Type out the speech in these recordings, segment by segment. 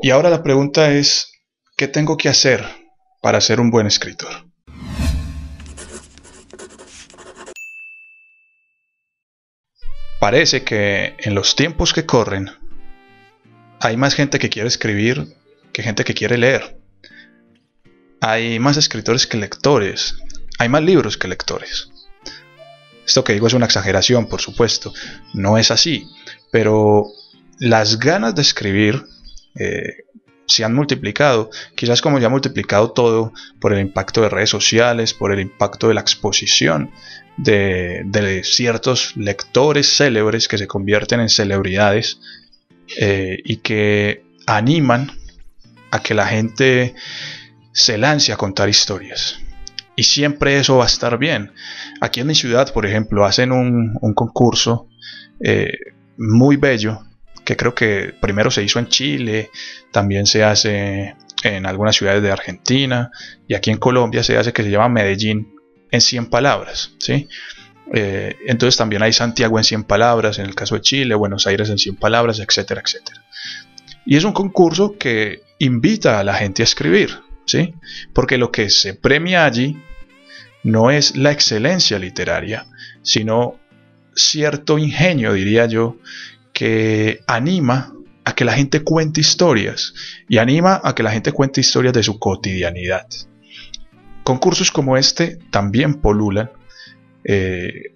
Y ahora la pregunta es, ¿qué tengo que hacer para ser un buen escritor? Parece que en los tiempos que corren hay más gente que quiere escribir que gente que quiere leer. Hay más escritores que lectores. Hay más libros que lectores. Esto que digo es una exageración, por supuesto. No es así. Pero las ganas de escribir eh, se han multiplicado. Quizás como ya ha multiplicado todo por el impacto de redes sociales, por el impacto de la exposición de, ciertos lectores célebres que se convierten en celebridades eh, y que animan a que la gente se lance a contar historias. Y siempre eso va a estar bien. Aquí en mi ciudad, por ejemplo, hacen un, concurso eh, muy bello, que creo que primero se hizo en Chile, también se hace en algunas ciudades de Argentina, y aquí en Colombia se hace que se llama Medellín en 100 palabras. ¿sí? Eh, entonces también hay Santiago en 100 palabras, en el caso de Chile, Buenos Aires en 100 palabras, etcétera, etcétera. Y es un concurso que invita a la gente a escribir, ¿sí? Porque lo que se premia allí no es la excelencia literaria, sino cierto ingenio, diría yo, que anima a que la gente cuente historias y anima a que la gente cuente historias de su cotidianidad. Concursos como este también polulan, eh,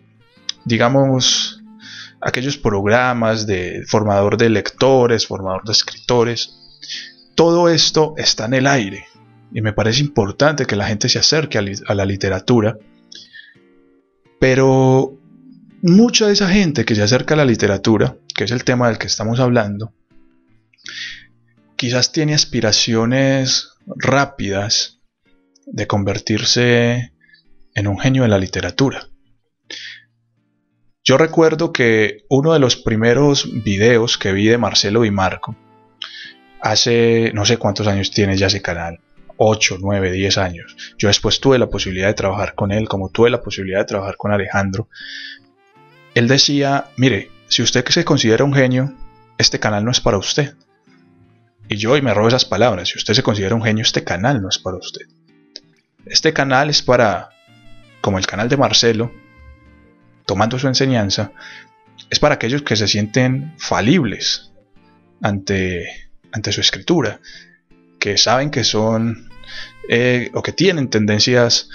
digamos, aquellos programas de formador de lectores, formador de escritores. Todo esto está en el aire y me parece importante que la gente se acerque a, la literatura. Pero mucha de esa gente que se acerca a la literatura, que es el tema del que estamos hablando, quizás tiene aspiraciones rápidas de convertirse en un genio de la literatura. Yo recuerdo que uno de los primeros videos que vi de Marcelo y Marco, hace no sé cuántos años tiene ya ese canal, 8, 9, 10 años. Yo después tuve la posibilidad de trabajar con él, como tuve la posibilidad de trabajar con Alejandro. Él decía, mire, si usted que se considera un genio, este canal no es para usted. Y yo hoy me robo esas palabras, si usted se considera un genio, este canal no es para usted. Este canal es para, como el canal de Marcelo, tomando su enseñanza, es para aquellos que se sienten falibles ante, ante su escritura, que saben que son eh, o que tienen tendencias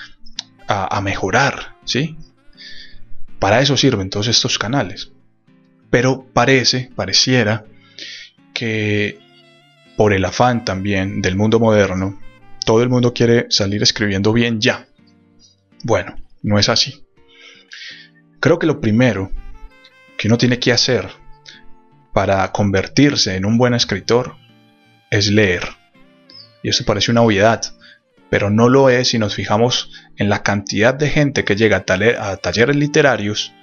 a, a mejorar, ¿sí? Para eso sirven todos estos canales. Pero parece, pareciera, que por el afán también del mundo moderno, todo el mundo quiere salir escribiendo bien ya. Bueno, no es así. Creo que lo primero que uno tiene que hacer para convertirse en un buen escritor es leer. Y eso parece una obviedad, pero no lo es si nos fijamos en la cantidad de gente que llega a, talleres literarios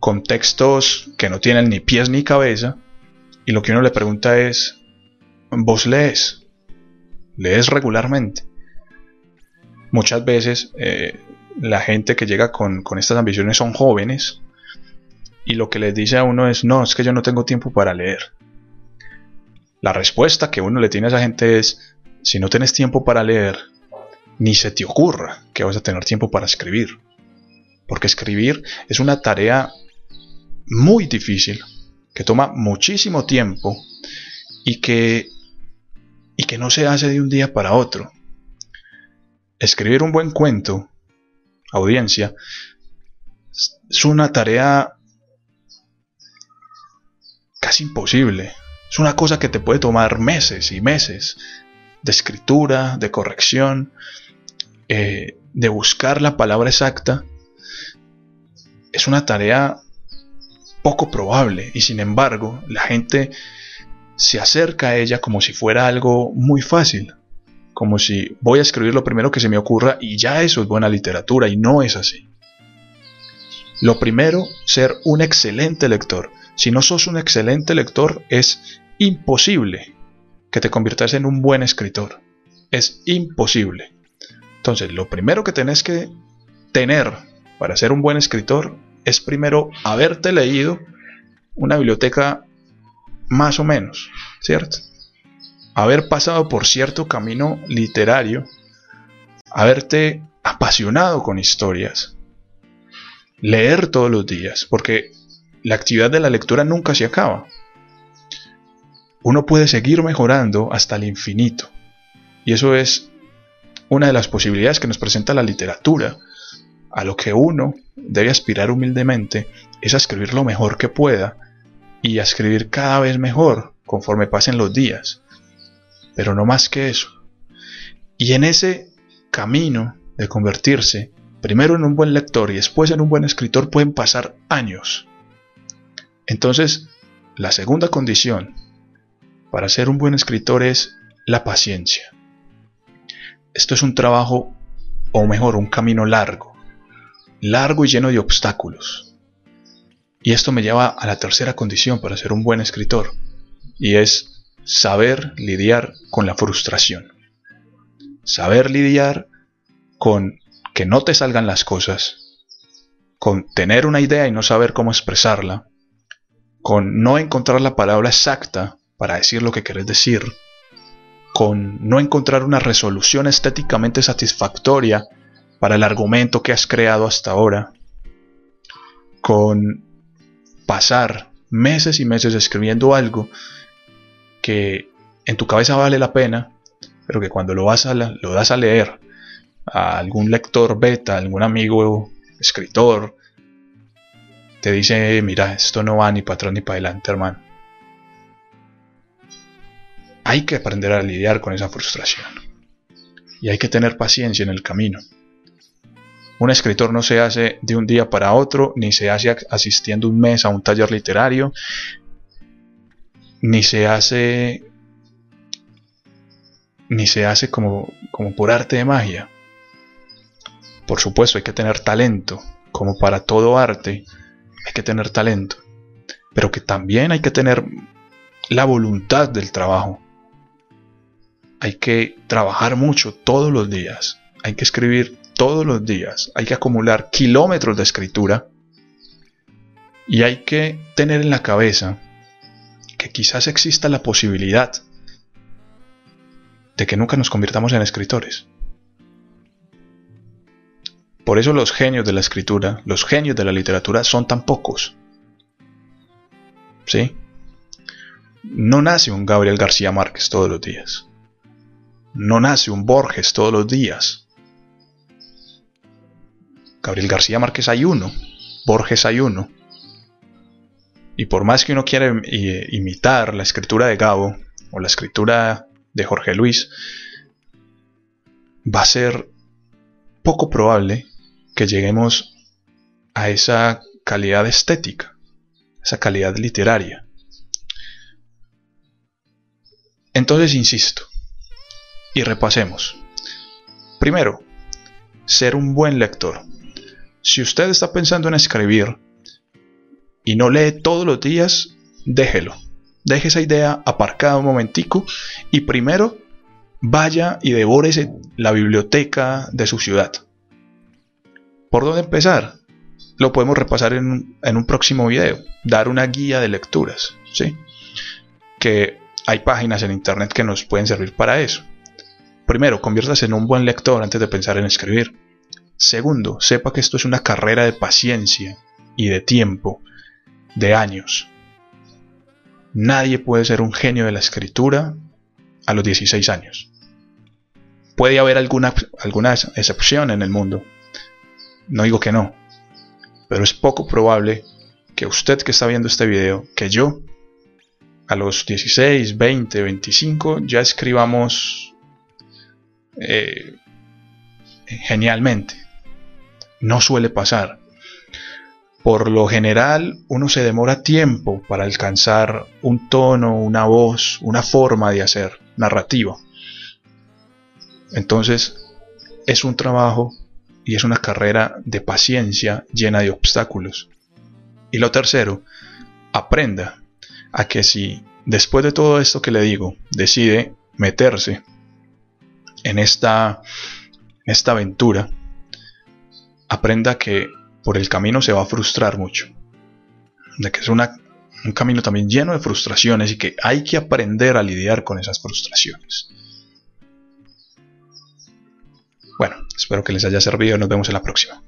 con textos que no tienen ni pies ni cabeza y lo que uno le pregunta es, ¿vos lees? lees regularmente. Muchas veces eh, la gente que llega con, estas ambiciones son jóvenes y lo que les dice a uno es, no, es que yo no tengo tiempo para leer. La respuesta que uno le tiene a esa gente es, si no tienes tiempo para leer, ni se te ocurra que vas a tener tiempo para escribir. Porque escribir es una tarea muy difícil, que toma muchísimo tiempo y que y que no se hace de un día para otro. Escribir un buen cuento, audiencia, es una tarea casi imposible. Es una cosa que te puede tomar meses y meses de escritura, de corrección, eh, de buscar la palabra exacta. Es una tarea poco probable y sin embargo la gente se acerca a ella como si fuera algo muy fácil, como si voy a escribir lo primero que se me ocurra y ya eso es buena literatura y no es así. Lo primero, ser un excelente lector. Si no sos un excelente lector, es imposible que te conviertas en un buen escritor. Es imposible. Entonces, lo primero que tenés que tener para ser un buen escritor es primero haberte leído una biblioteca más o menos, ¿cierto? haber pasado por cierto camino literario, haberte apasionado con historias, leer todos los días, porque la actividad de la lectura nunca se acaba. Uno puede seguir mejorando hasta el infinito. Y eso es una de las posibilidades que nos presenta la literatura. A lo que uno debe aspirar humildemente es a escribir lo mejor que pueda y a escribir cada vez mejor conforme pasen los días. Pero no más que eso. Y en ese camino de convertirse primero en un buen lector y después en un buen escritor pueden pasar años. Entonces, la segunda condición para ser un buen escritor es la paciencia. Esto es un trabajo, o mejor, un camino largo, largo y lleno de obstáculos. Y esto me lleva a la tercera condición para ser un buen escritor, y es saber lidiar con la frustración. Saber lidiar con que no te salgan las cosas, con tener una idea y no saber cómo expresarla, con no encontrar la palabra exacta para decir lo que querés decir, con no encontrar una resolución estéticamente satisfactoria para el argumento que has creado hasta ahora, con pasar meses y meses escribiendo algo que en tu cabeza vale la pena, pero que cuando lo, vas a das a leer a algún lector beta, algún amigo escritor, te dice, mira, esto no va ni para atrás ni para adelante, hermano. Hay que aprender a lidiar con esa frustración. Y hay que tener paciencia en el camino. Un escritor no se hace de un día para otro, ni se hace asistiendo un mes a un taller literario, ni se hace ni se hace como, como por arte de magia. Por supuesto, hay que tener talento, como para todo arte, hay que tener talento, pero que también hay que tener la voluntad del trabajo. Hay que trabajar mucho todos los días, hay que escribir todos los días, hay que acumular kilómetros de escritura y hay que tener en la cabeza que quizás exista la posibilidad de que nunca nos convirtamos en escritores. Por eso los genios de la escritura, los genios de la literatura son tan pocos. ¿Sí? No nace un Gabriel García Márquez todos los días. No nace un Borges todos los días. Gabriel García Márquez hay uno, Borges hay uno. Y por más que uno quiera imitar la escritura de Gabo o la escritura de Jorge Luis, va a ser poco probable que lleguemos a esa calidad estética, esa calidad literaria. Entonces, insisto, y repasemos. Primero, ser un buen lector. Si usted está pensando en escribir y no lee todos los días, déjelo. Deje esa idea aparcada un momentico y primero vaya y devórese la biblioteca de su ciudad. ¿Por dónde empezar? Lo podemos repasar en, un próximo video, dar una guía de lecturas, ¿sí? Que hay páginas en internet que nos pueden servir para eso. Primero, conviértase en un buen lector antes de pensar en escribir. Segundo, sepa que esto es una carrera de paciencia y de tiempo, de años. Nadie puede ser un genio de la escritura a los 16 años. Puede haber alguna, alguna excepción en el mundo, no digo que no, pero es poco probable que usted que está viendo este video, que yo, a los 16, 20, 25, ya escribamos eh, genialmente. No suele pasar. Por lo general, uno se demora tiempo para alcanzar un tono, una voz, una forma de hacer narrativa. Entonces, es un trabajo y es una carrera de paciencia llena de obstáculos. Y lo tercero, aprenda a que si después de todo esto que le digo decide meterse en esta, esta aventura, aprenda que por el camino se va a frustrar mucho, de que es un camino también lleno de frustraciones y que hay que aprender a lidiar con esas frustraciones. Bueno, espero que les haya servido. Nos vemos en la próxima.